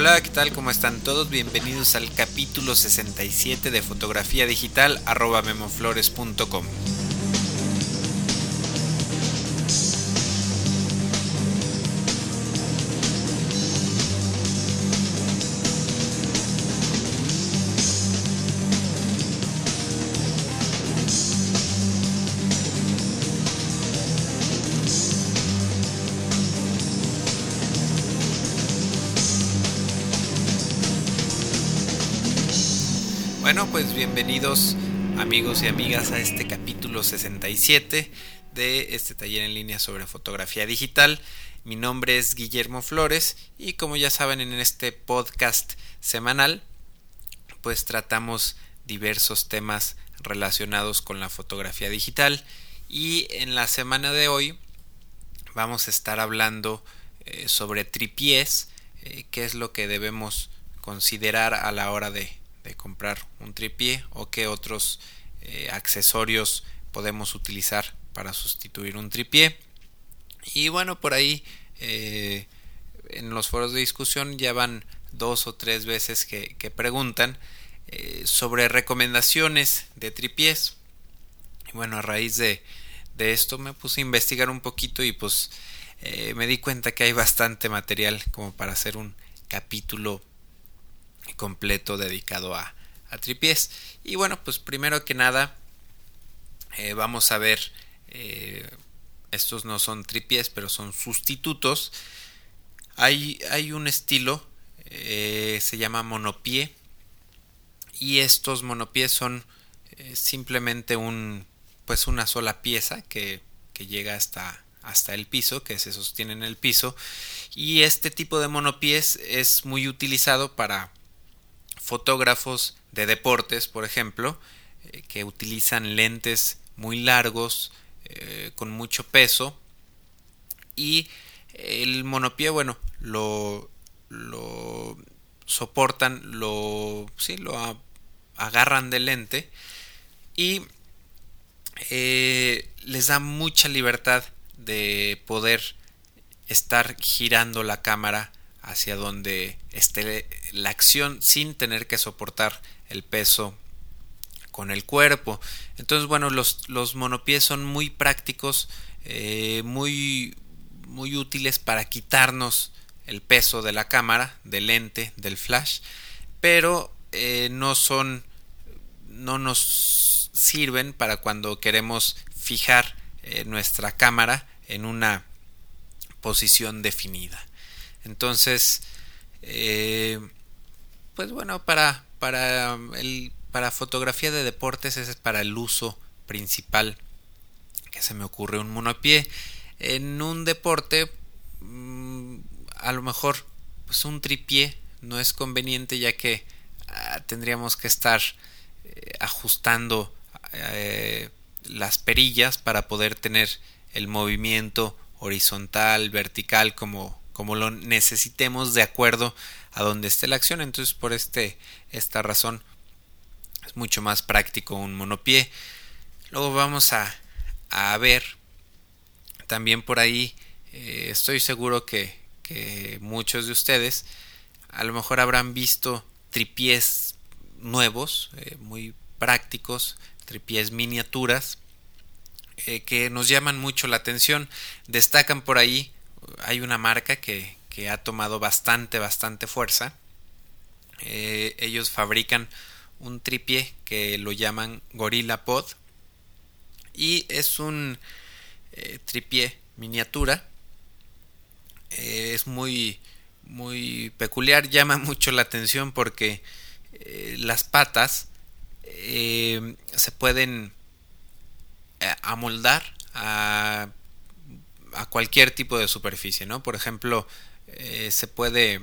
Hola, ¿qué tal? ¿Cómo están todos? Bienvenidos al capítulo 67 de fotografía digital arroba memoflores.com. Bueno, pues bienvenidos amigos y amigas a este capítulo 67 de este taller en línea sobre fotografía digital. Mi nombre es Guillermo Flores y como ya saben en este podcast semanal pues tratamos diversos temas relacionados con la fotografía digital y en la semana de hoy vamos a estar hablando eh, sobre tripiés, eh, qué es lo que debemos considerar a la hora de de comprar un tripié o qué otros eh, accesorios podemos utilizar para sustituir un tripié. Y bueno por ahí eh, en los foros de discusión ya van dos o tres veces que, preguntan eh, sobre recomendaciones de tripiés. Y bueno a raíz de, de, esto me puse a investigar un poquito y pues me di cuenta que hay bastante material como para hacer un capítulo completo dedicado a, a tripiés. Y bueno, pues primero que nada eh, vamos a ver, eh, estos no son tripiés, pero son sustitutos. Hay, hay un estilo, eh, se llama monopié, y estos monopiés son simplemente un, pues una sola pieza que, que llega hasta, hasta el piso, que se sostiene en el piso, y este tipo de monopiés es muy utilizado para fotógrafos de deportes, por ejemplo, eh, que utilizan lentes muy largos, eh, con mucho peso, y el monopié, bueno, lo, lo soportan, lo, sí, lo agarran de lente y eh, les da mucha libertad de poder estar girando la cámara hacia donde esté la acción sin tener que soportar el peso con el cuerpo. Entonces, bueno, los, los monopiés son muy prácticos, eh, muy, muy útiles para quitarnos el peso de la cámara, del lente, del flash, pero eh, no son, no nos sirven para cuando queremos fijar eh, nuestra cámara en una posición definida. Entonces, eh, pues bueno, para, para, el, para fotografía de deportes ese es para el uso principal que se me ocurre un monopié. En un deporte, mm, a lo mejor, pues un tripié no es conveniente ya que ah, tendríamos que estar eh, ajustando eh, las perillas para poder tener el movimiento horizontal, vertical como como lo necesitemos de acuerdo a donde esté la acción. Entonces por este, esta razón es mucho más práctico un monopié. Luego vamos a, a ver también por ahí eh, estoy seguro que, que, muchos de ustedes a lo mejor habrán visto tripiés nuevos, eh, muy prácticos, tripiés miniaturas, eh, que nos llaman mucho la atención. Destacan por ahí hay una marca que, ha tomado bastante, bastante fuerza. Eh, ellos fabrican un tripié que lo llaman Gorilla Pod y es un eh, tripié miniatura. Eh, es muy, muy peculiar, llama mucho la atención porque las patas se pueden amoldar a a cualquier tipo de superficie, ¿no? Por ejemplo, eh, se puede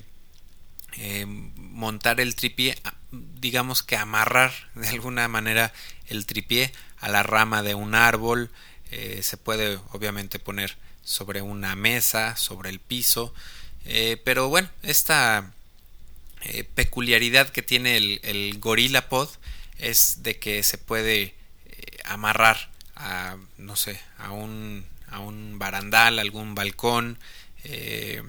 eh, montar el tripié, digamos que amarrar de alguna manera el tripié a la rama de un árbol, eh, se puede obviamente poner sobre una mesa, sobre el piso, pero bueno, esta peculiaridad que tiene el, el, Gorilla Pod es de que se puede amarrar a, no sé, a un a un barandal, algún balcón, eh,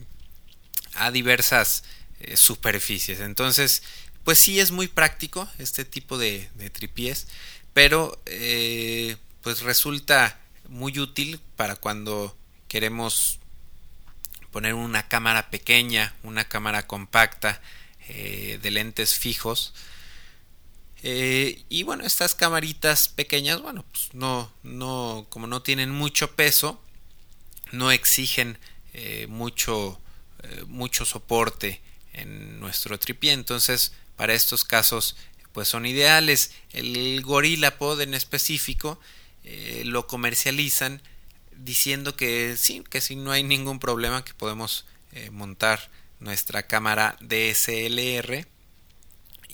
a diversas eh, superficies. Entonces, pues sí es muy práctico este tipo de, de tripiés, pero eh, pues resulta muy útil para cuando queremos poner una cámara pequeña, una cámara compacta de lentes fijos. Y bueno, estas camaritas pequeñas, bueno, pues no, no, como no tienen mucho peso, no exigen mucho, mucho soporte en nuestro tripié. Entonces, para estos casos, pues son ideales. El Gorilla Pod en específico eh, lo comercializan diciendo que sí, que sí no hay ningún problema, que podemos eh, montar nuestra cámara DSLR.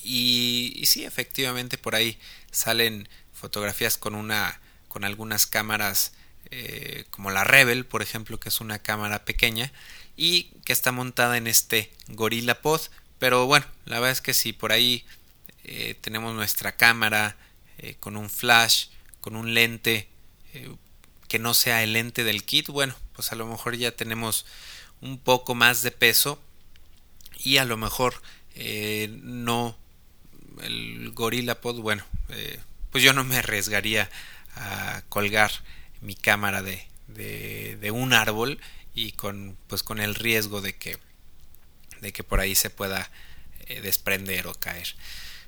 Y, sí, efectivamente por ahí salen fotografías con una con algunas cámaras eh, como la Rebel, por ejemplo, que es una cámara pequeña y que está montada en este Gorilla Pod. Pero bueno, la verdad es que si por ahí eh, tenemos nuestra cámara eh, con un flash, con un lente que no sea el lente del kit, bueno, pues a lo mejor ya tenemos un poco más de peso y a lo mejor no el Gorilla Pod, bueno, pues yo no me arriesgaría a colgar mi cámara de, de, un árbol y con pues con el riesgo de que de que por ahí se pueda eh, desprender o caer.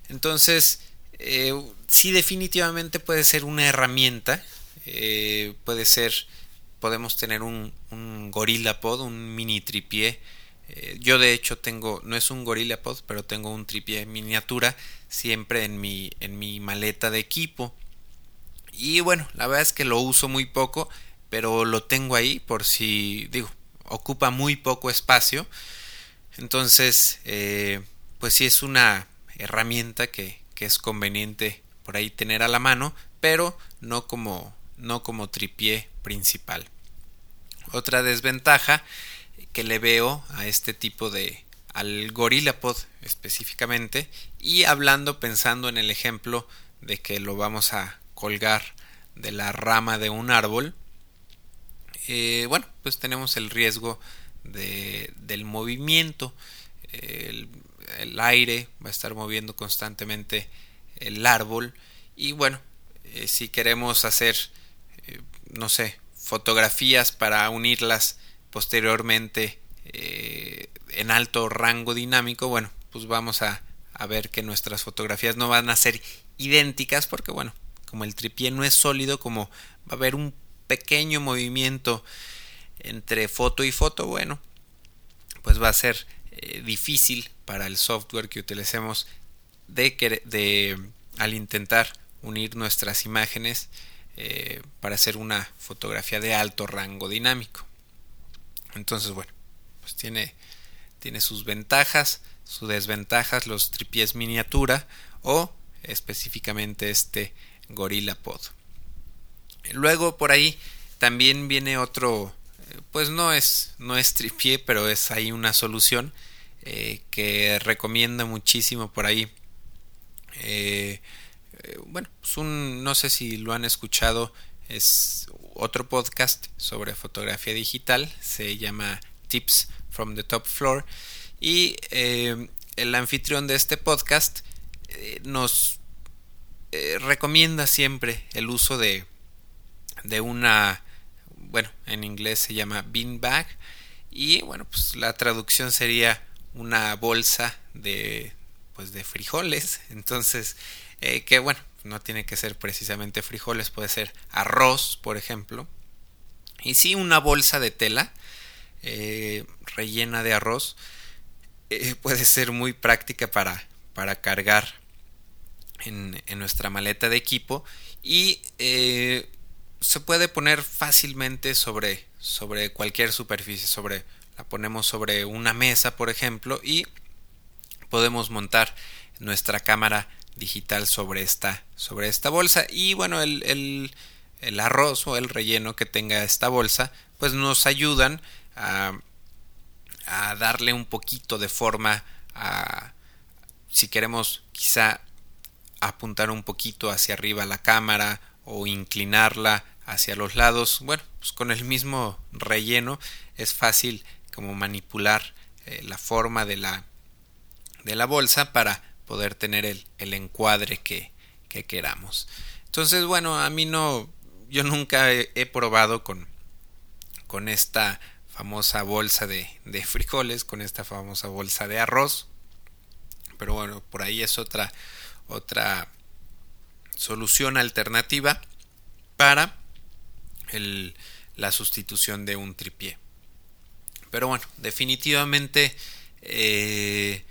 Entonces eh, sí definitivamente puede ser una herramienta eh, puede ser podemos tener un, un gorilla pod un mini tripié eh, yo de hecho tengo no es un gorilla pod pero tengo un tripié miniatura siempre en mi en mi maleta de equipo y bueno la verdad es que lo uso muy poco pero lo tengo ahí por si, digo, ocupa muy poco espacio. Entonces, eh, pues sí es una herramienta que, que, es conveniente por ahí tener a la mano, pero no como, no como tripié principal. Otra desventaja que le veo a este tipo de al GorillaPod específicamente y hablando pensando en el ejemplo de que lo vamos a colgar de la rama de un árbol eh, bueno, pues tenemos el riesgo de, del movimiento. El, aire va a estar moviendo constantemente el árbol y bueno, eh, si queremos hacer, eh, no sé, fotografías para unirlas posteriormente en alto rango dinámico, bueno, pues vamos a, a ver que nuestras fotografías no van a ser idénticas porque bueno, como el tripié no es sólido, como va a haber un pequeño movimiento entre foto y foto, bueno, pues va a ser eh, difícil para el software que utilicemos de, de al intentar unir nuestras imágenes eh, para hacer una fotografía de alto rango dinámico. Entonces, bueno, pues tiene, tiene sus ventajas, sus desventajas, los tripiés miniatura o específicamente este Gorilla Pod. Luego por ahí también viene otro, eh, pues no es, no es tripié, pero es ahí una solución eh, que recomiendo muchísimo por ahí. Eh, bueno, pues un, no sé si lo han escuchado, es otro podcast sobre fotografía digital, se llama Tips from the Top Floor. Y el anfitrión de este podcast nos recomienda siempre el uso de de una, bueno, en inglés se llama beanbag y bueno, pues la traducción sería una bolsa de pues de frijoles, entonces eh, que bueno, no tiene que ser precisamente frijoles, puede ser arroz, por ejemplo, y sí una bolsa de tela eh, rellena de arroz eh, puede ser muy práctica para, para cargar en, nuestra maleta de equipo y se puede poner fácilmente sobre, sobre cualquier superficie, sobre la ponemos sobre una mesa, por ejemplo, y podemos montar nuestra cámara digital sobre esta, sobre esta bolsa. Y bueno, el, el, el arroz o el relleno que tenga esta bolsa, pues nos ayudan a, a darle un poquito de forma a si queremos quizá apuntar un poquito hacia arriba la cámara o inclinarla hacia los lados. Bueno, pues con el mismo relleno es fácil como manipular eh, la forma de la, de la bolsa para poder tener el, el encuadre que, que, queramos. Entonces, bueno, a mí no, yo nunca he, probado con, con esta famosa bolsa de, de frijoles, con esta famosa bolsa de arroz. Pero bueno, por ahí es otra, otra solución alternativa para el, la sustitución de un tripié. Pero bueno, definitivamente, eh,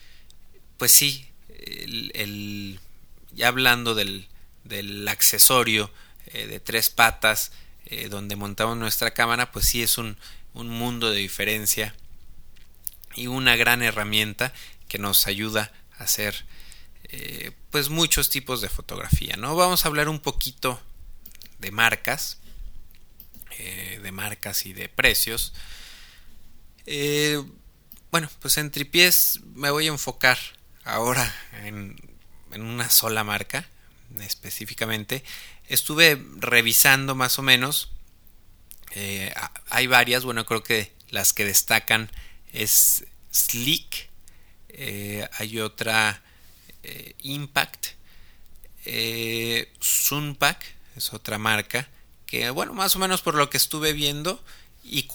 pues sí, el, ya hablando del, del accesorio eh, de tres patas eh, donde montamos nuestra cámara, pues sí es un, un mundo de diferencia y una gran herramienta que nos ayuda a hacer pues muchos tipos de fotografía no vamos a hablar un poquito de marcas de marcas y de precios. Eh, bueno, pues en tripiés me voy a enfocar ahora en, una sola marca específicamente. Estuve revisando más o menos. Eh, hay varias, bueno, creo que las que destacan es Slick. Eh, hay otra Impact. Sunpack es otra marca. Que bueno, más o menos por lo que estuve viendo. Y.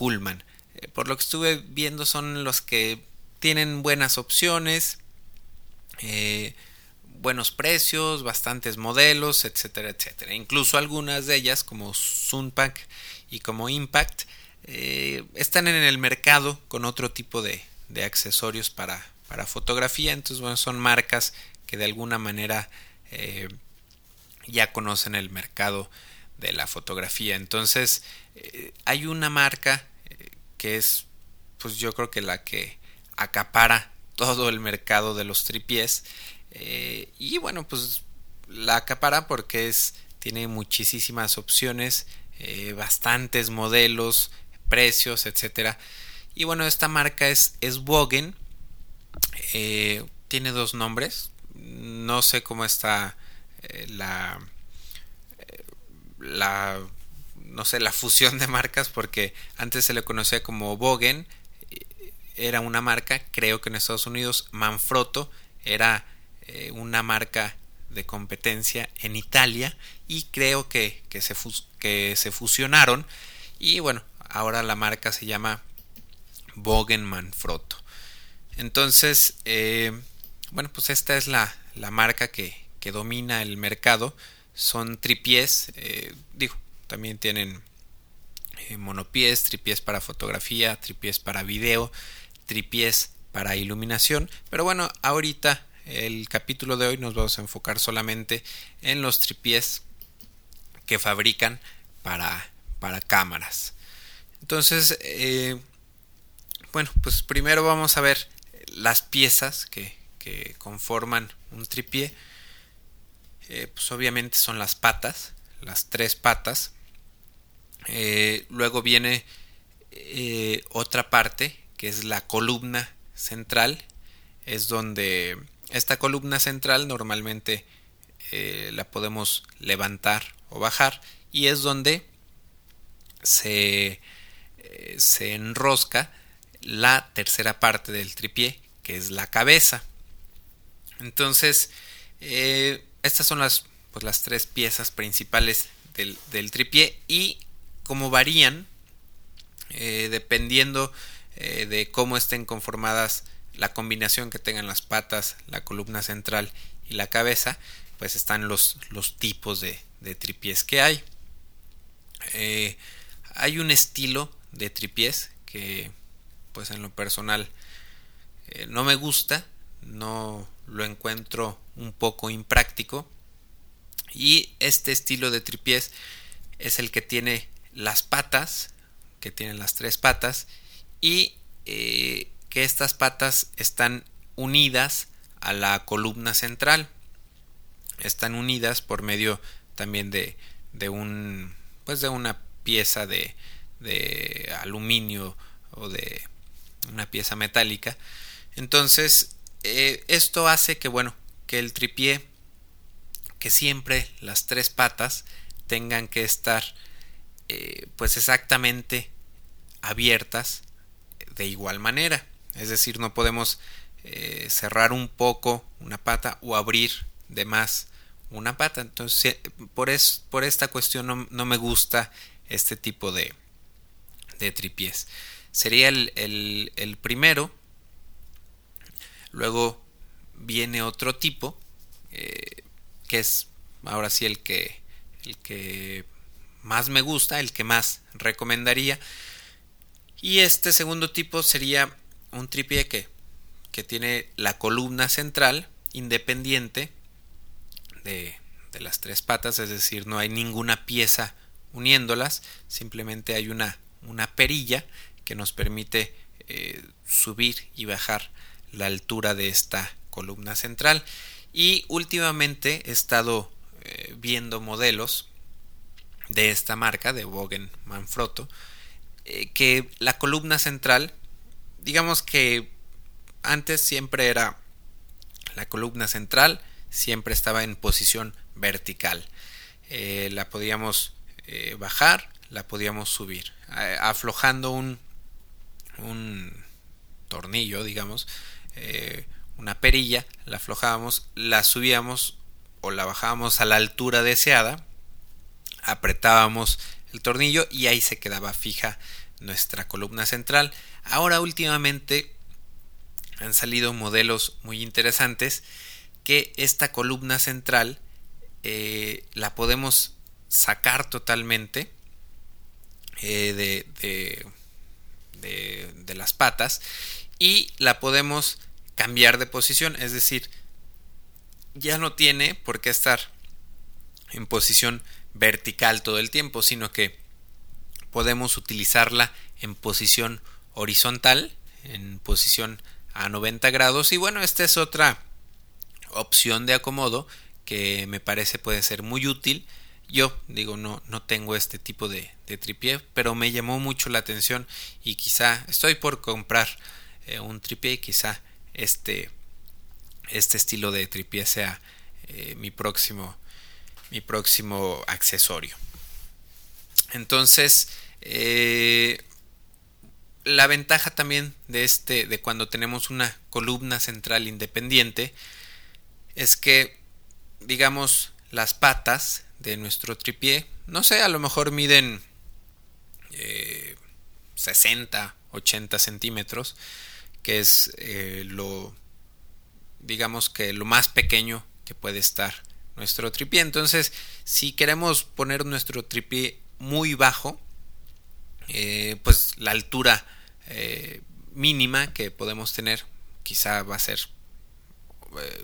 Eh, por lo que estuve viendo son los que tienen buenas opciones, eh, buenos precios, bastantes modelos, etcétera, etcétera. Incluso algunas de ellas, como Sunpack y como Impact, eh, están en el mercado con otro tipo de, accesorios para, para, fotografía. Entonces, bueno, son marcas que de alguna manera ya conocen el mercado de la fotografía. Entonces, hay una marca que es pues yo creo que la que acapara todo el mercado de los tripiés eh, y bueno pues la acapara porque es tiene muchísimas opciones eh, bastantes modelos precios etcétera. Y bueno esta marca es es eh, tiene dos nombres no sé cómo está la la no sé, la fusión de marcas porque antes se le conocía como Bogen, era una marca, creo que en Estados Unidos Manfrotto era eh, una marca de competencia en Italia y creo que, que, se, que se fusionaron y bueno, ahora la marca se llama Bogen Manfrotto. Entonces, eh, bueno, pues esta es la, la marca que, que, domina el mercado. Son tripiés, eh, digo, también tienen eh, monopiés, tripiés para fotografía, tripiés para video, tripiés para iluminación. Pero bueno, ahorita el capítulo de hoy nos vamos a enfocar solamente en los tripiés que fabrican para, para cámaras. Entonces, eh, bueno, pues primero vamos a ver las piezas que, que conforman un tripié. Eh, pues obviamente son las patas, las tres patas. Eh, luego viene otra parte que es la columna central. Es donde esta columna central normalmente eh, la podemos levantar o bajar y es donde se, se enrosca la tercera parte del tripié que es la cabeza. Entonces, estas son las, pues, las tres piezas principales del, del tripié y cómo varían eh, dependiendo eh, de cómo estén conformadas la combinación que tengan las patas, la columna central y la cabeza, pues están los, los tipos de, de, tripiés que hay. Eh, hay un estilo de tripiés que pues en lo personal no me gusta, no lo encuentro un poco impráctico y este estilo de tripiés es el que tiene las patas, que tienen las tres patas, y eh, que estas patas están unidas a la columna central. Están unidas por medio también de, de un pues de una pieza de, de aluminio o de una pieza metálica. Entonces, eh, esto hace que, bueno, que el tripié, que siempre las tres patas tengan que estar eh, pues exactamente abiertas de igual manera. Es decir, no podemos eh, cerrar un poco una pata o abrir de más una pata. Entonces, por, es, por esta cuestión no, me gusta este tipo de, de tripiés. Sería el, el, primero. Luego viene otro tipo, eh, que es ahora sí el que, el que más me gusta, el que más recomendaría. Y este segundo tipo sería un tripié que, que tiene la columna central independiente de, de, las tres patas, es decir, no hay ninguna pieza uniéndolas, simplemente hay una, una perilla que nos permite eh, subir y bajar la altura de esta columna central. Y últimamente he estado eh, viendo modelos de esta marca, de Bogen Manfrotto, eh, que la columna central, digamos que antes siempre era la columna central, siempre estaba en posición vertical. Eh, la podíamos eh, bajar, la podíamos subir, aflojando un, un tornillo, digamos, una perilla, la aflojábamos, la subíamos o la bajábamos a la altura deseada apretábamos el tornillo y ahí se quedaba fija nuestra columna central. Ahora últimamente han salido modelos muy interesantes que esta columna central eh, la podemos sacar totalmente eh, de, de, de las patas y la podemos cambiar de posición, es decir, ya no tiene por qué estar en posición vertical todo el tiempo, sino que podemos utilizarla en posición horizontal, en posición a 90 grados. Y bueno, esta es otra opción de acomodo que me parece puede ser muy útil. Yo digo, no, no tengo este tipo de, de tripié, pero me llamó mucho la atención y quizá estoy por comprar eh, un tripié y quizá este, este estilo de tripié sea eh, mi próximo mi próximo accesorio. Entonces, eh, la ventaja también de este, de cuando tenemos una columna central independiente, es que, digamos, las patas de nuestro tripié, no sé, a lo mejor miden 60, eh, 80 centímetros, que es eh, lo, digamos que lo más pequeño que puede estar nuestro tripié. Entonces, si queremos poner nuestro tripié muy bajo, eh, pues la altura eh, mínima que podemos tener quizá va a ser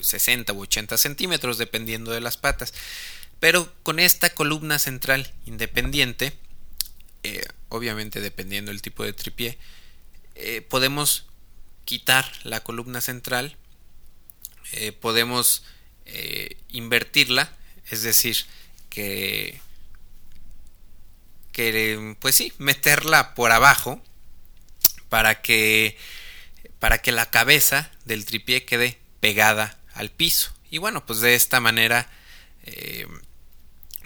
60 u 80 centímetros dependiendo de las patas. Pero con esta columna central independiente, eh, obviamente dependiendo del tipo de tripié, podemos quitar la columna central, podemos eh, invertirla, es decir, que, que, pues sí, meterla por abajo para que, para que la cabeza del tripié quede pegada al piso. Y bueno, pues de esta manera eh,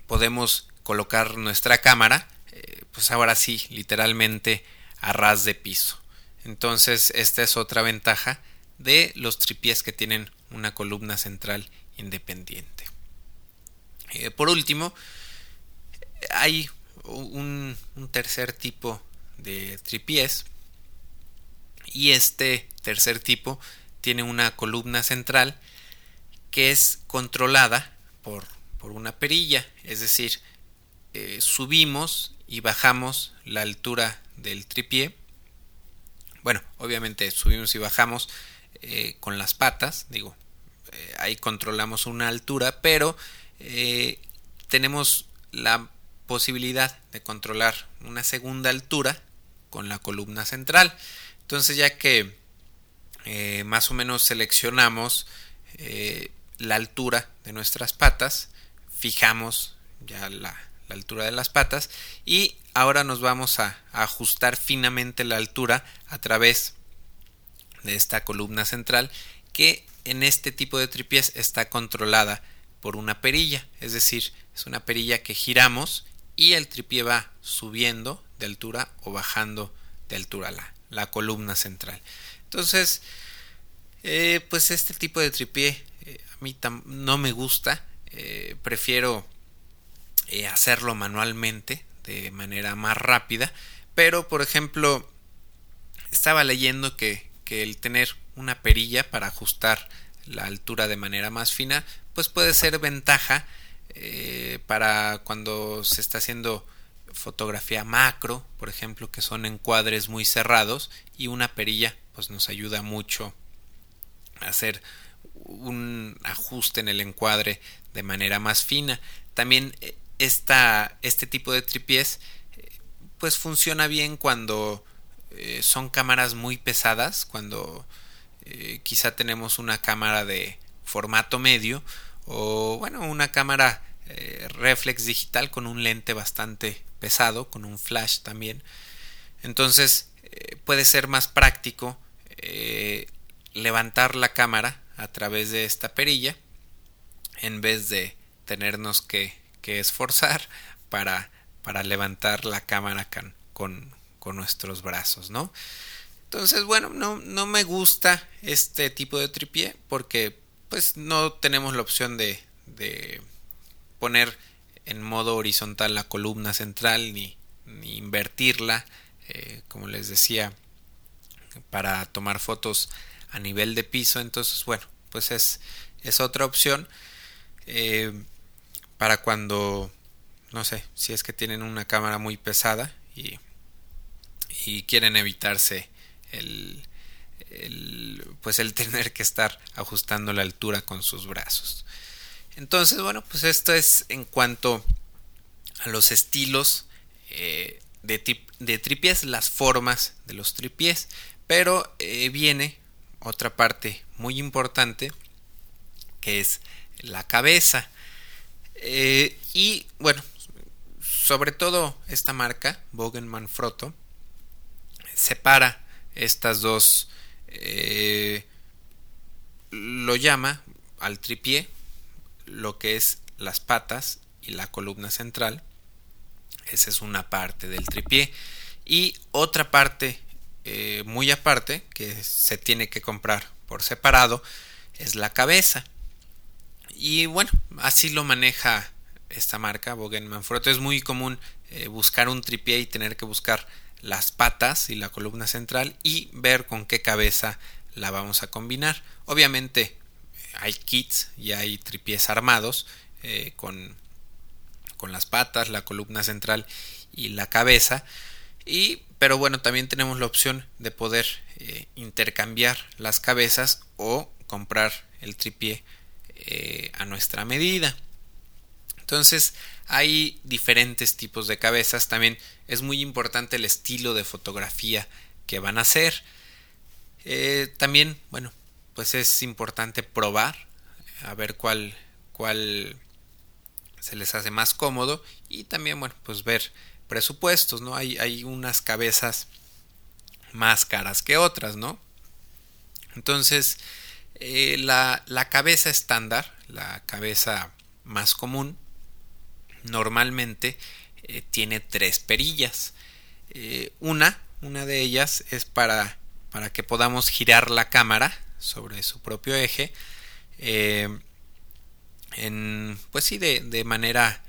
podemos colocar nuestra cámara, eh, pues ahora sí, literalmente a ras de piso. Entonces, esta es otra ventaja de los tripiés que tienen una columna central independiente. Eh, por último, hay un, tercer tipo de tripiés y este tercer tipo tiene una columna central que es controlada por, por una perilla, es decir, eh, subimos y bajamos la altura del tripié. Bueno, obviamente subimos y bajamos eh, con las patas, digo, eh, ahí controlamos una altura, pero tenemos la posibilidad de controlar una segunda altura con la columna central. Entonces ya que eh, más o menos seleccionamos la altura de nuestras patas, fijamos ya la, altura de las patas y ahora nos vamos a, a ajustar finamente la altura a través de esta columna central que en este tipo de tripiés está controlada por una perilla, es decir, es una perilla que giramos y el tripié va subiendo de altura o bajando de altura la, la columna central. Entonces, Eh, pues este tipo de tripié eh, a mí no me gusta. prefiero hacerlo manualmente de manera más rápida. Pero, por ejemplo, estaba leyendo que, que el tener una perilla para ajustar la altura de manera más fina, pues puede ser ventaja eh, para cuando se está haciendo fotografía macro, por ejemplo, que son encuadres muy cerrados y una perilla pues nos ayuda mucho a hacer un ajuste en el encuadre de manera más fina. También eh, esta, este tipo de tripiés eh, pues funciona bien cuando son cámaras muy pesadas, cuando quizá tenemos una cámara de formato medio o bueno, una cámara eh, reflex digital con un lente bastante pesado, con un flash también. Entonces eh, puede ser más práctico eh, levantar la cámara a través de esta perilla en vez de tenernos que, esforzar para, para, levantar la cámara con, con, nuestros brazos, ¿no? Entonces, bueno, no, no me gusta este tipo de tripié porque pues no tenemos la opción de, de poner en modo horizontal la columna central ni, ni invertirla eh, como les decía para tomar fotos a nivel de piso. Entonces bueno pues es, es otra opción eh, para cuando no sé si es que tienen una cámara muy pesada y, y quieren evitarse el, el, pues el tener que estar ajustando la altura con sus brazos. Entonces, bueno, pues esto es en cuanto a los estilos eh, de, de tripiés, las formas de los tripiés. Pero eh, viene otra parte muy importante que es la cabeza. Eh, y bueno, sobre todo esta marca, Bogenman Frotto, separa estas dos eh, lo llama al tripié lo que es las patas y la columna central. Esa es una parte del tripié. Y otra parte eh, muy aparte que se tiene que comprar por separado es la cabeza. Y bueno, así lo maneja esta marca, Bogen Manfrotto. Es muy común eh, buscar un tripié y tener que buscar las patas y la columna central y ver con qué cabeza la vamos a combinar. Obviamente eh, hay kits y hay tripiés armados eh, con, con las patas, la columna central y la cabeza. Y, pero bueno, también tenemos la opción de poder eh, intercambiar las cabezas o comprar el tripié a nuestra medida. Entonces hay diferentes tipos de cabezas. También es muy importante el estilo de fotografía que van a hacer. Eh, también, bueno, pues es importante probar a ver cuál, cuál se les hace más cómodo y también, bueno, pues ver presupuestos, ¿no? Hay, hay unas cabezas más caras que otras, ¿no? Entonces, eh, la, la cabeza estándar, la cabeza más común, normalmente eh, tiene tres perillas. Eh, una, una de ellas es para, para que podamos girar la cámara sobre su propio eje. Eh, en, pues sí, de, de manera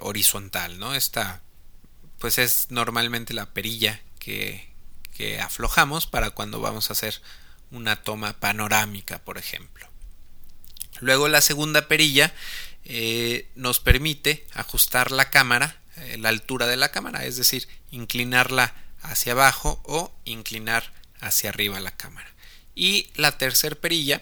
horizontal, ¿no? Esta, pues es normalmente la perilla que, que aflojamos para cuando vamos a hacer una toma panorámica, por ejemplo. Luego la segunda perilla eh, nos permite ajustar la cámara, eh, la altura de la cámara, es decir, inclinarla hacia abajo o inclinar hacia arriba la cámara. Y la tercer perilla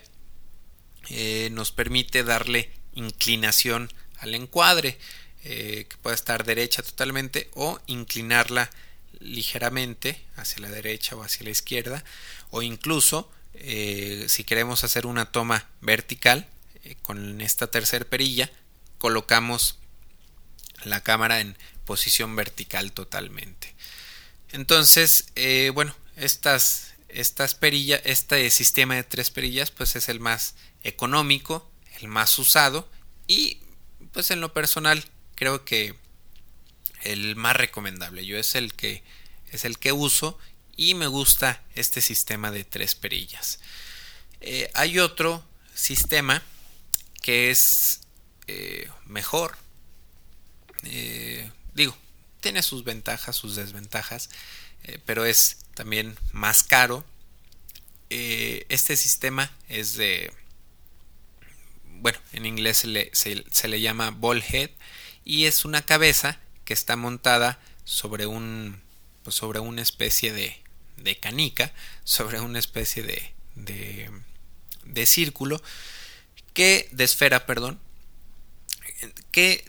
eh, nos permite darle inclinación al encuadre, que puede estar derecha totalmente o inclinarla ligeramente hacia la derecha o hacia la izquierda o incluso si queremos hacer una toma vertical con esta tercer perilla colocamos la cámara en posición vertical totalmente. Entonces, eh, bueno, estas, estas perillas, este sistema de tres perillas, pues es el más económico, el más usado y pues en lo personal creo que el más recomendable. Yo es el que es el que uso y me gusta este sistema de tres perillas. Eh, hay otro sistema que es eh, mejor. digo, tiene sus ventajas, sus desventajas, pero es también más caro. este sistema es de bueno, en inglés se le, se, le llama ball head y es una cabeza que está montada sobre un pues sobre una especie de, de canica, sobre una especie de, de, de círculo que de esfera, perdón, que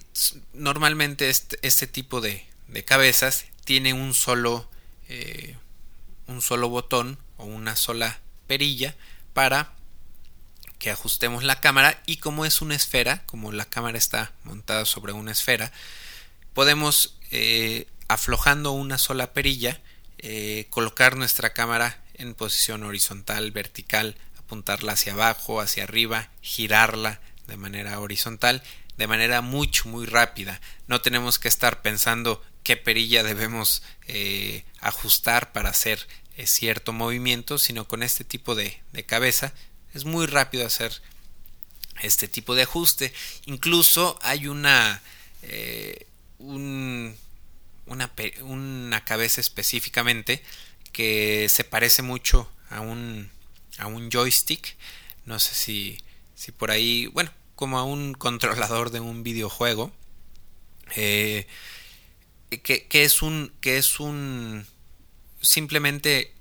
normalmente este, este tipo de, cabezas tiene un solo eh, un solo botón o una sola perilla para que ajustemos la cámara y como es una esfera, como la cámara está montada sobre una esfera, podemos eh, aflojando una sola perilla eh, colocar nuestra cámara en posición horizontal, vertical, apuntarla hacia abajo, hacia arriba, girarla de manera horizontal, de manera mucho, muy rápida. No tenemos que estar pensando qué perilla debemos eh, ajustar para hacer cierto movimiento, sino con este tipo de, de cabeza es muy rápido hacer este tipo de ajuste. Incluso hay una, eh, una, una, cabeza específicamente que se parece mucho a un, a un joystick. No sé si, si por ahí, bueno, como a un controlador de un videojuego. Eh, que, es un que es un simplemente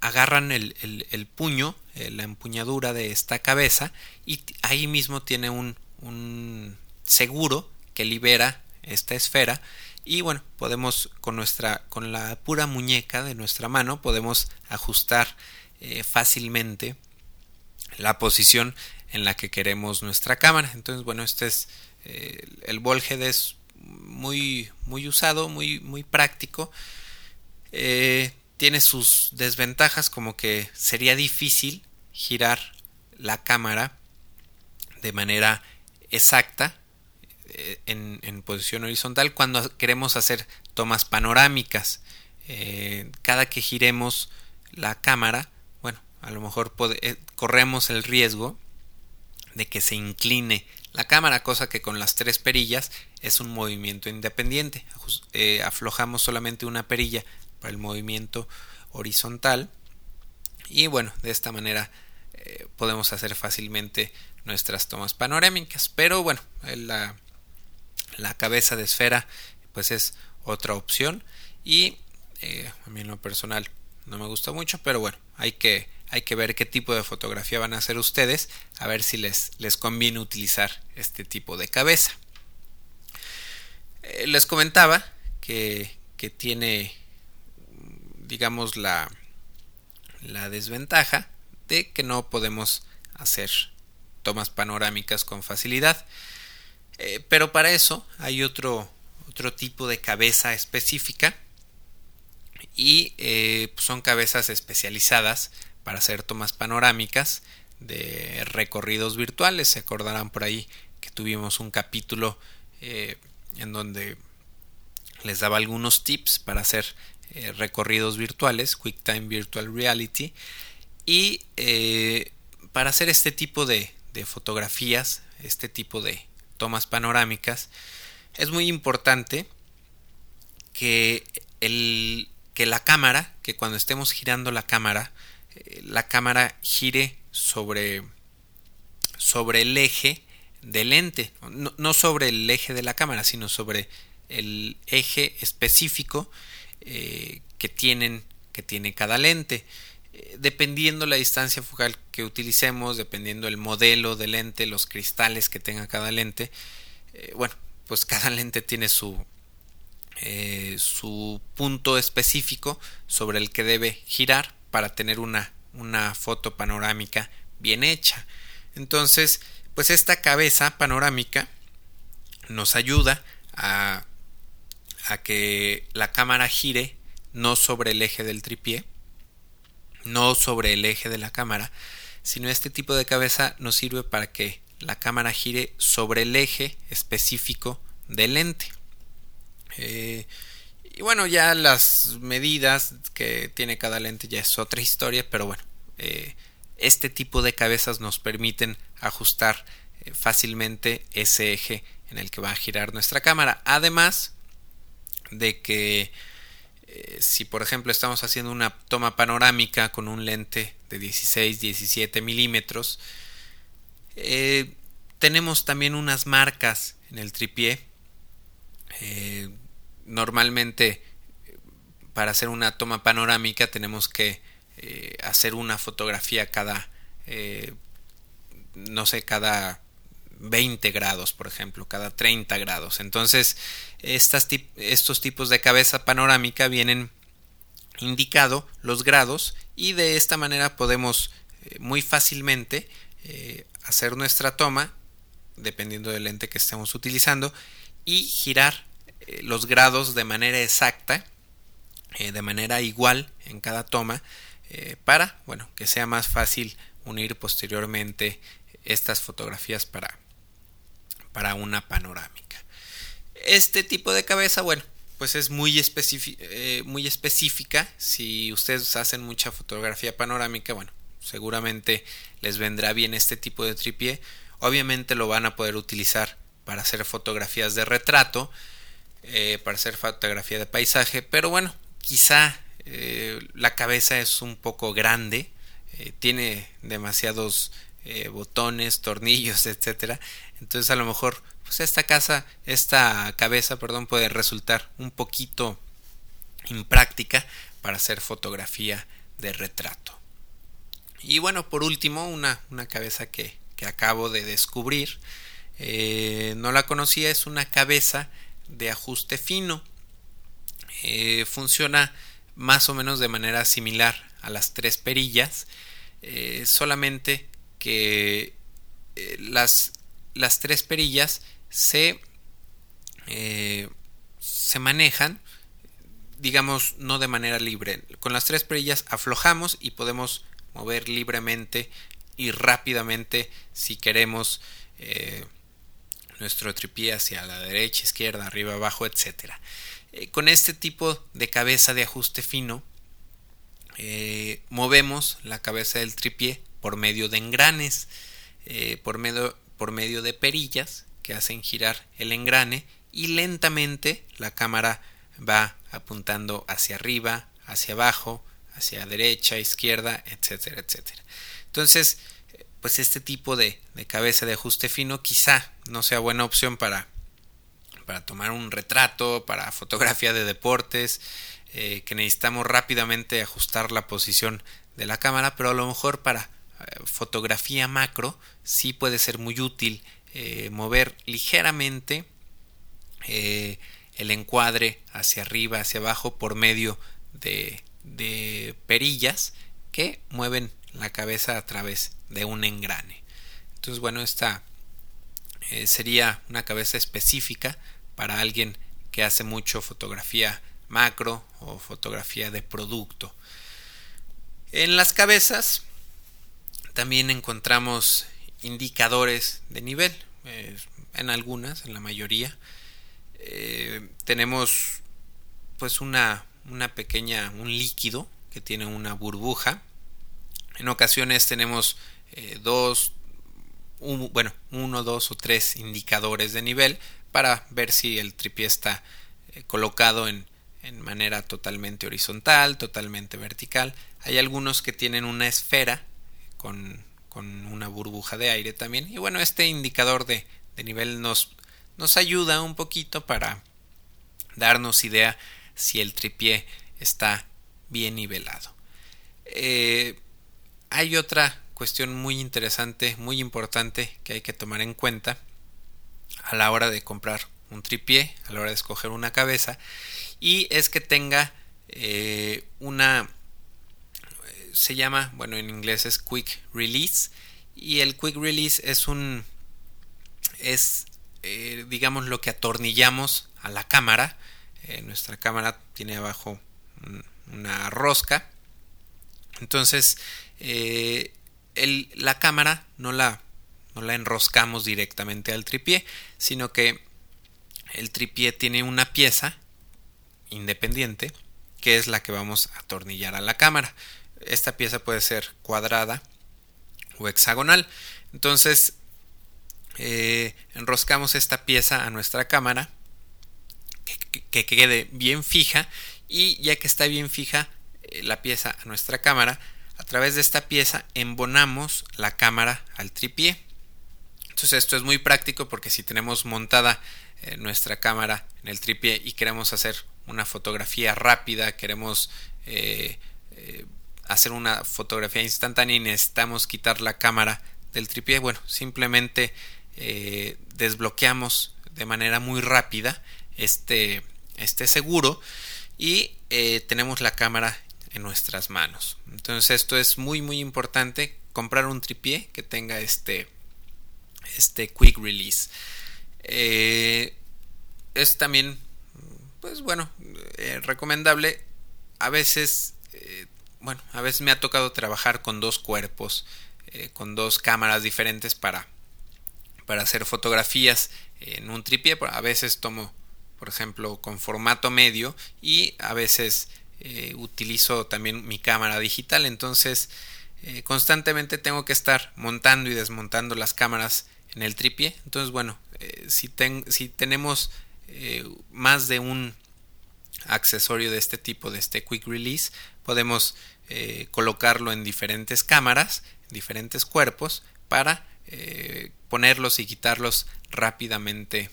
agarran el, el, puño, eh, la empuñadura de esta cabeza y ahí mismo tiene un, un seguro que libera esta esfera y bueno podemos con nuestra con la pura muñeca de nuestra mano podemos ajustar eh, fácilmente la posición en la que queremos nuestra cámara entonces bueno este es eh, el Volhead es muy muy usado muy muy práctico tiene sus desventajas como que sería difícil girar la cámara de manera exacta eh, en, posición horizontal cuando queremos hacer tomas panorámicas. Eh, cada que giremos la cámara, bueno, a lo mejor eh, corremos el riesgo de que se incline la cámara, cosa que con las tres perillas es un movimiento independiente. aflojamos solamente una perilla el movimiento horizontal y bueno de esta manera eh, podemos hacer fácilmente nuestras tomas panorámicas pero bueno la, la cabeza de esfera pues es otra opción y eh, a mí en lo personal no me gusta mucho pero bueno hay que hay que ver qué tipo de fotografía van a hacer ustedes a ver si les, les conviene utilizar este tipo de cabeza eh, les comentaba que, que tiene digamos, la, la desventaja de que no podemos hacer tomas panorámicas con facilidad. Eh, pero para eso hay otro, otro tipo de cabeza específica y eh, pues son cabezas especializadas para hacer tomas panorámicas de recorridos virtuales. Se acordarán por ahí que tuvimos un capítulo eh, en donde les daba algunos tips para hacer eh, recorridos virtuales, QuickTime Virtual Reality, y eh, para hacer este tipo de, fotografías, este tipo de tomas panorámicas, es muy importante que, el, que la cámara, que cuando estemos girando la cámara, la cámara gire sobre, sobre el eje del lente, no, no, sobre el eje de la cámara, sino sobre el eje específico eh, que tienen que tiene cada lente. Eh, dependiendo la distancia focal que utilicemos dependiendo el modelo de lente los cristales que tenga cada lente eh, bueno pues cada lente tiene su su punto específico sobre el que debe girar para tener una, una foto panorámica bien hecha entonces pues esta cabeza panorámica nos ayuda a a que la cámara gire no sobre el eje del tripié, no sobre el eje de la cámara, sino este tipo de cabeza nos sirve para que la cámara gire sobre el eje específico del lente. Eh, y bueno, ya las medidas que tiene cada lente ya es otra historia, pero bueno, eh, este tipo de cabezas nos permiten ajustar eh, fácilmente ese eje en el que va a girar nuestra cámara. Además de que eh, si por ejemplo estamos haciendo una toma panorámica con un lente de 16, 17 milímetros, tenemos también unas marcas en el tripié. Normalmente para hacer una toma panorámica tenemos que hacer una fotografía cada no sé, cada 20 grados, por ejemplo, cada 30 grados. Entonces, estas estos tipos de cabeza panorámica vienen indicado los grados y de esta manera podemos eh, muy fácilmente eh, hacer nuestra toma dependiendo del lente que estemos utilizando y girar eh, los grados de manera exacta de manera igual en cada toma para bueno que sea más fácil unir posteriormente estas fotografías para, para una panorámica. Este tipo de cabeza, bueno, pues es muy, eh, muy específica. Si ustedes hacen mucha fotografía panorámica, bueno, seguramente les vendrá bien este tipo de tripié. Obviamente lo van a poder utilizar para hacer fotografías de retrato, eh, para hacer fotografía de paisaje, pero bueno, quizá eh, la cabeza es un poco grande, tiene demasiados eh, botones, tornillos, etcétera. Entonces a lo mejor pues esta casa, esta cabeza, perdón, puede resultar un poquito impráctica para hacer fotografía de retrato. Y bueno, por último, una, una cabeza que, que, acabo de descubrir. Eh, no la conocía, es una cabeza de ajuste fino. Eh, funciona más o menos de manera similar a las tres perillas. solamente que eh, las, las, tres perillas se, eh, se manejan digamos no de manera libre con las tres perillas aflojamos y podemos mover libremente y rápidamente si queremos eh, nuestro tripié hacia la derecha, izquierda, arriba, abajo, etcétera. con este tipo de cabeza de ajuste fino movemos la cabeza del tripié por medio de engranes, eh, por, medio, por medio de perillas que hacen girar el engrane y lentamente la cámara va apuntando hacia arriba, hacia abajo, hacia derecha, izquierda, etcétera, etcétera. Entonces, pues este tipo de, cabeza de ajuste fino quizá no sea buena opción para, para tomar un retrato, para fotografía de deportes, eh, que necesitamos rápidamente ajustar la posición de la cámara, pero a lo mejor para fotografía macro sí puede ser muy útil eh, mover ligeramente eh, el encuadre hacia arriba, hacia abajo por medio de, perillas que mueven la cabeza a través de un engrane. Entonces, bueno, esta eh, sería una cabeza específica para alguien que hace mucho fotografía macro o fotografía de producto. En las cabezas también encontramos indicadores de nivel, eh, en algunas, en la mayoría. Eh, tenemos pues una, una pequeña, un líquido que tiene una burbuja. En ocasiones tenemos eh, dos, bueno, uno, dos o tres indicadores de nivel para ver si el tripié está colocado en, manera totalmente horizontal, totalmente vertical. Hay algunos que tienen una esfera con, una burbuja de aire también. Y bueno, este indicador de, nivel nos, nos ayuda un poquito para darnos idea si el tripié está bien nivelado. Eh, hay otra cuestión muy interesante, muy importante que hay que tomar en cuenta a la hora de comprar un tripié, a la hora de escoger una cabeza, y es que tenga eh, una se llama, bueno, en inglés es Quick Release. Y el Quick Release es un. es, eh, digamos, lo que atornillamos a la cámara. Eh, nuestra cámara tiene abajo una rosca. Entonces, eh, la cámara no la, no la enroscamos directamente al tripié, sino que el tripié tiene una pieza independiente que es la que vamos a atornillar a la cámara. Esta pieza puede ser cuadrada o hexagonal. Entonces eh, enroscamos esta pieza a nuestra cámara que, quede bien fija y ya que está bien fija eh, la pieza a nuestra cámara, a través de esta pieza embonamos la cámara al tripié. Entonces esto es muy práctico porque si tenemos montada eh, nuestra cámara en el tripié y queremos hacer una fotografía rápida, queremos hacer una fotografía instantánea y necesitamos quitar la cámara del tripié, bueno, simplemente eh, desbloqueamos de manera muy rápida este, este seguro y eh, tenemos la cámara en nuestras manos. Entonces esto es muy muy importante comprar un tripié que tenga este, este quick release. Eh, es también pues bueno recomendable a veces bueno a veces me ha tocado trabajar con dos cuerpos con dos cámaras diferentes para para hacer fotografías en un tripié. A veces tomo, por ejemplo, con formato medio y a veces eh, utilizo también mi cámara digital. Entonces, eh, constantemente tengo que estar montando y desmontando las cámaras en el tripié. Entonces, bueno, eh, si, si, tenemos más de un accesorio de este tipo, de este quick release, podemos colocarlo en diferentes cámaras, diferentes cuerpos, para ponerlos y quitarlos rápidamente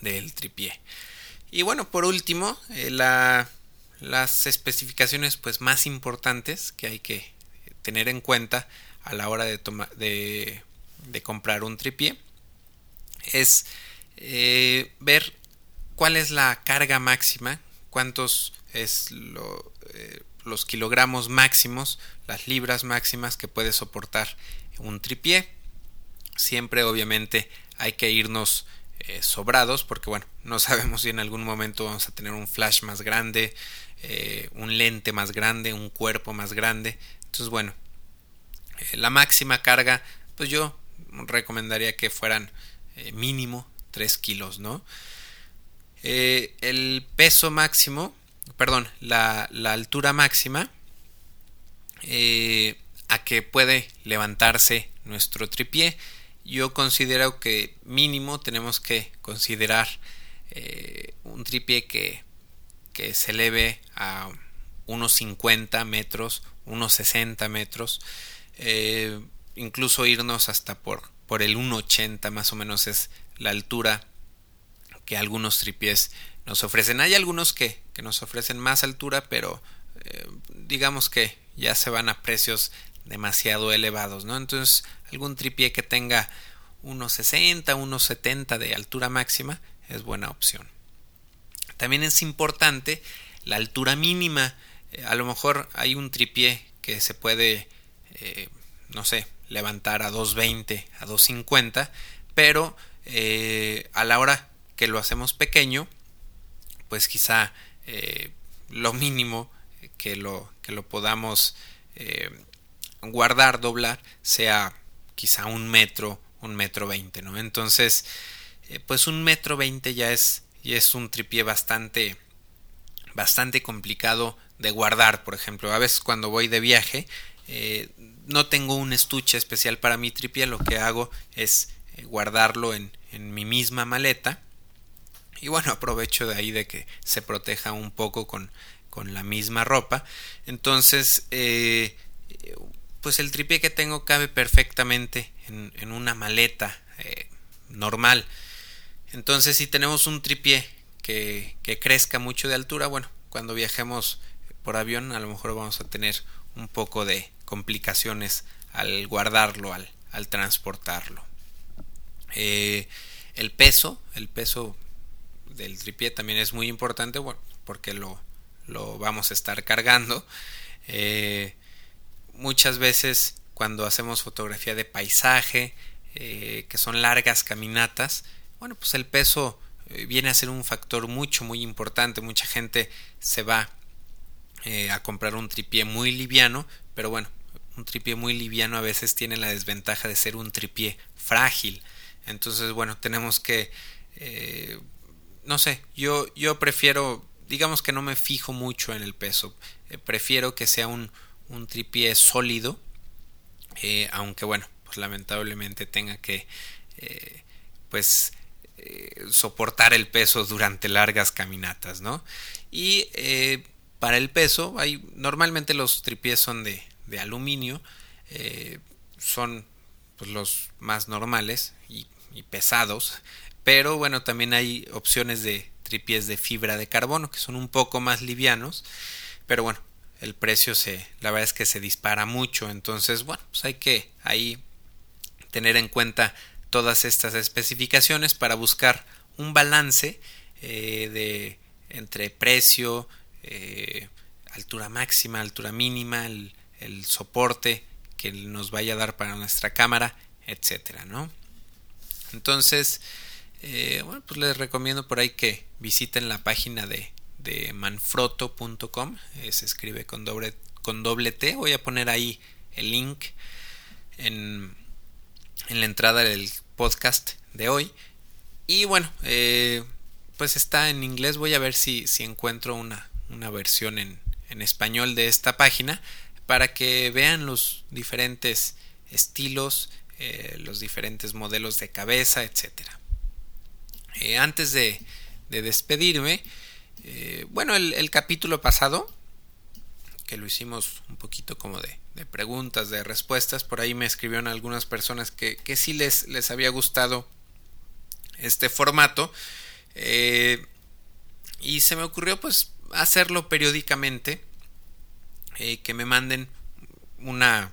del tripié. Y bueno, por último, eh, las especificaciones pues, más importantes que hay que tener en cuenta a la hora de, de, comprar un tripié es eh, ver cuál es la carga máxima, cuántos es los kilogramos máximos, las libras máximas que puede soportar un tripié. Siempre obviamente hay que irnos eh, sobrados porque bueno, no sabemos si en algún momento vamos a tener un flash más grande, eh, un lente más grande, un cuerpo más grande. Entonces bueno, eh, la máxima carga, pues yo recomendaría que fueran mínimo 3 kilos, ¿no? el peso máximo, perdón, la, la altura máxima a que puede levantarse nuestro tripié. Yo considero que mínimo tenemos que considerar eh, un tripié que, que se eleve a unos 50 metros, unos 60 metros, eh, incluso irnos hasta por, por el 1,80 más o menos es la altura que algunos tripiés nos ofrecen. Hay algunos que, que nos ofrecen más altura, pero eh, digamos que ya se van a precios demasiado elevados, ¿no? Entonces, algún tripié que tenga unos 60, unos 70 de altura máxima es buena opción. También es importante la altura mínima. Eh, a lo mejor hay un tripié que se puede, eh, no sé, levantar a 220, a 250, pero eh, a la hora que lo hacemos pequeño, pues quizá lo mínimo que lo, que lo podamos guardar, doblar, sea quizá un metro, un metro veinte, ¿no? Entonces, eh, pues un metro veinte ya es, es un tripié bastante, bastante complicado de guardar, por ejemplo. A veces cuando voy de viaje, eh, no tengo un estuche especial para mi tripié, lo que hago es eh, guardarlo en, en, mi misma maleta. Y bueno, aprovecho de ahí de que se proteja un poco con, con la misma ropa. Entonces, pues el tripié que tengo cabe perfectamente en, una maleta eh, normal. Entonces si tenemos un tripié que, que, crezca mucho de altura, bueno, cuando viajemos por avión a lo mejor vamos a tener un poco de complicaciones al guardarlo, al, transportarlo. Eh, el peso, el peso del tripié también es muy importante, bueno, porque lo, lo vamos a estar cargando. Eh, muchas veces cuando hacemos fotografía de paisaje, eh, que son largas caminatas, bueno, pues el peso eh, viene a ser un factor mucho, muy importante. Mucha gente se va eh, a comprar un tripié muy liviano, pero bueno, un tripié muy liviano a veces tiene la desventaja de ser un tripié frágil. Entonces, bueno, tenemos que, no sé, yo, yo prefiero, digamos que no me fijo mucho en el peso, prefiero que sea un, un tripié sólido eh, aunque bueno, pues lamentablemente tenga que pues soportar el peso durante largas caminatas, ¿no? Y para el peso, hay, normalmente los tripiés son de, de aluminio, son pues, los más normales y, pesados, pero bueno, también hay opciones de tripiés de fibra de carbono que son un poco más livianos, pero bueno, el precio se, la verdad es que se dispara mucho, entonces bueno, pues hay que ahí tener en cuenta todas estas especificaciones para buscar un balance eh, de entre precio, eh, altura máxima, altura mínima, el, el soporte que nos vaya a dar para nuestra cámara, etcétera, ¿no? Entonces, eh, bueno, pues les recomiendo por ahí que visiten la página de, de manfrotto.com, eh, se escribe con doble, con doble T, voy a poner ahí el link en, en la entrada del podcast de hoy. Y bueno, eh, pues está en inglés, voy a ver si, si encuentro una, una versión en, en español de esta página para que vean los diferentes estilos, eh, los diferentes modelos de cabeza, etc. Eh, antes de, despedirme, eh, bueno, el, capítulo pasado, que lo hicimos un poquito como de, preguntas, de respuestas, por ahí me escribieron algunas personas que, sí les, les había gustado este formato. y se me ocurrió pues hacerlo periódicamente eh, que me manden una,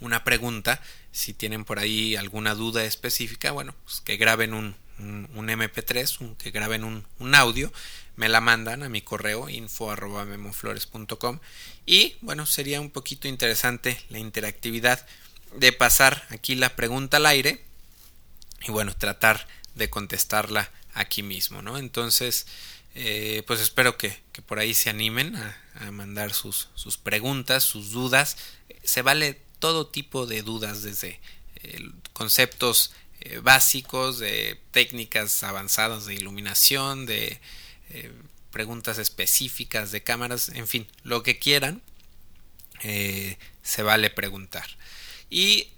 una pregunta. Si tienen por ahí alguna duda específica, bueno, pues que graben un, un, MP3, que graben un, un, audio, me la mandan a mi correo info arroba memoflores.com y bueno, sería un poquito interesante la interactividad de pasar aquí la pregunta al aire y bueno, tratar de contestarla aquí mismo, ¿no? Entonces, eh, pues espero que, por ahí se animen a, mandar sus, sus, preguntas, sus dudas. Se vale todo tipo de dudas, desde eh, conceptos eh, básicos, de técnicas avanzadas de iluminación, de preguntas específicas de cámaras, en fin, lo que quieran, se vale preguntar. Y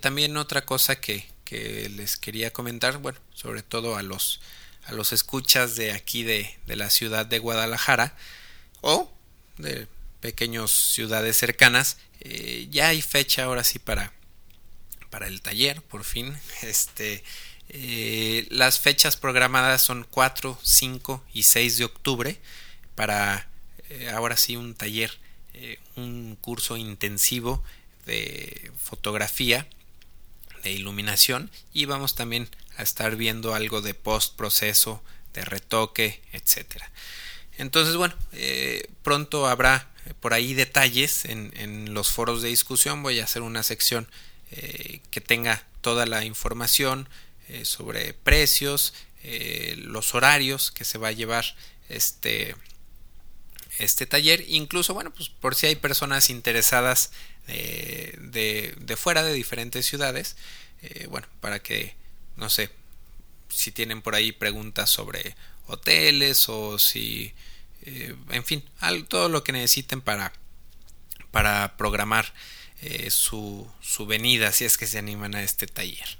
también otra cosa que, que les quería comentar, bueno, sobre todo a los a los escuchas de aquí de, de la ciudad de Guadalajara o de pequeñas ciudades cercanas eh, ya hay fecha ahora sí para para el taller por fin este eh, las fechas programadas son 4, 5 y 6 de octubre para eh, ahora sí un taller un curso intensivo de fotografía de iluminación y vamos también a estar viendo algo de post proceso, de retoque, etcétera. Entonces, bueno, eh, pronto habrá por ahí detalles en, en, los foros de discusión. Voy a hacer una sección eh, que tenga toda la información eh, sobre precios, los horarios que se va a llevar este, este taller. Incluso, bueno, pues por si hay personas interesadas de, de, fuera de diferentes ciudades, bueno, para que no sé, si tienen por ahí preguntas sobre hoteles o si, eh, en fin, todo lo que necesiten para, para programar eh, su, venida si es que se animan a este taller.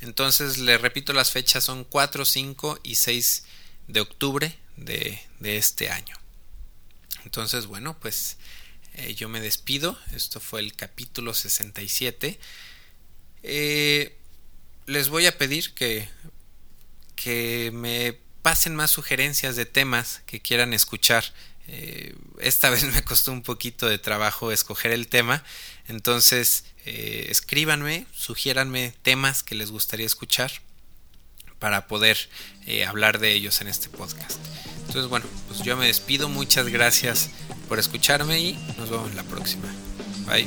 Entonces, les repito, las fechas son 4, 5 y 6 de octubre de, de este año. Entonces, bueno, pues eh, yo me despido. Esto fue el capítulo 67. Eh, les voy a pedir que, que me pasen más sugerencias de temas que quieran escuchar. Eh, esta vez me costó un poquito de trabajo escoger el tema, entonces eh, escríbanme, sugiéranme temas que les gustaría escuchar para poder eh, hablar de ellos en este podcast. Entonces bueno, pues yo me despido, muchas gracias por escucharme y nos vemos la próxima. Bye.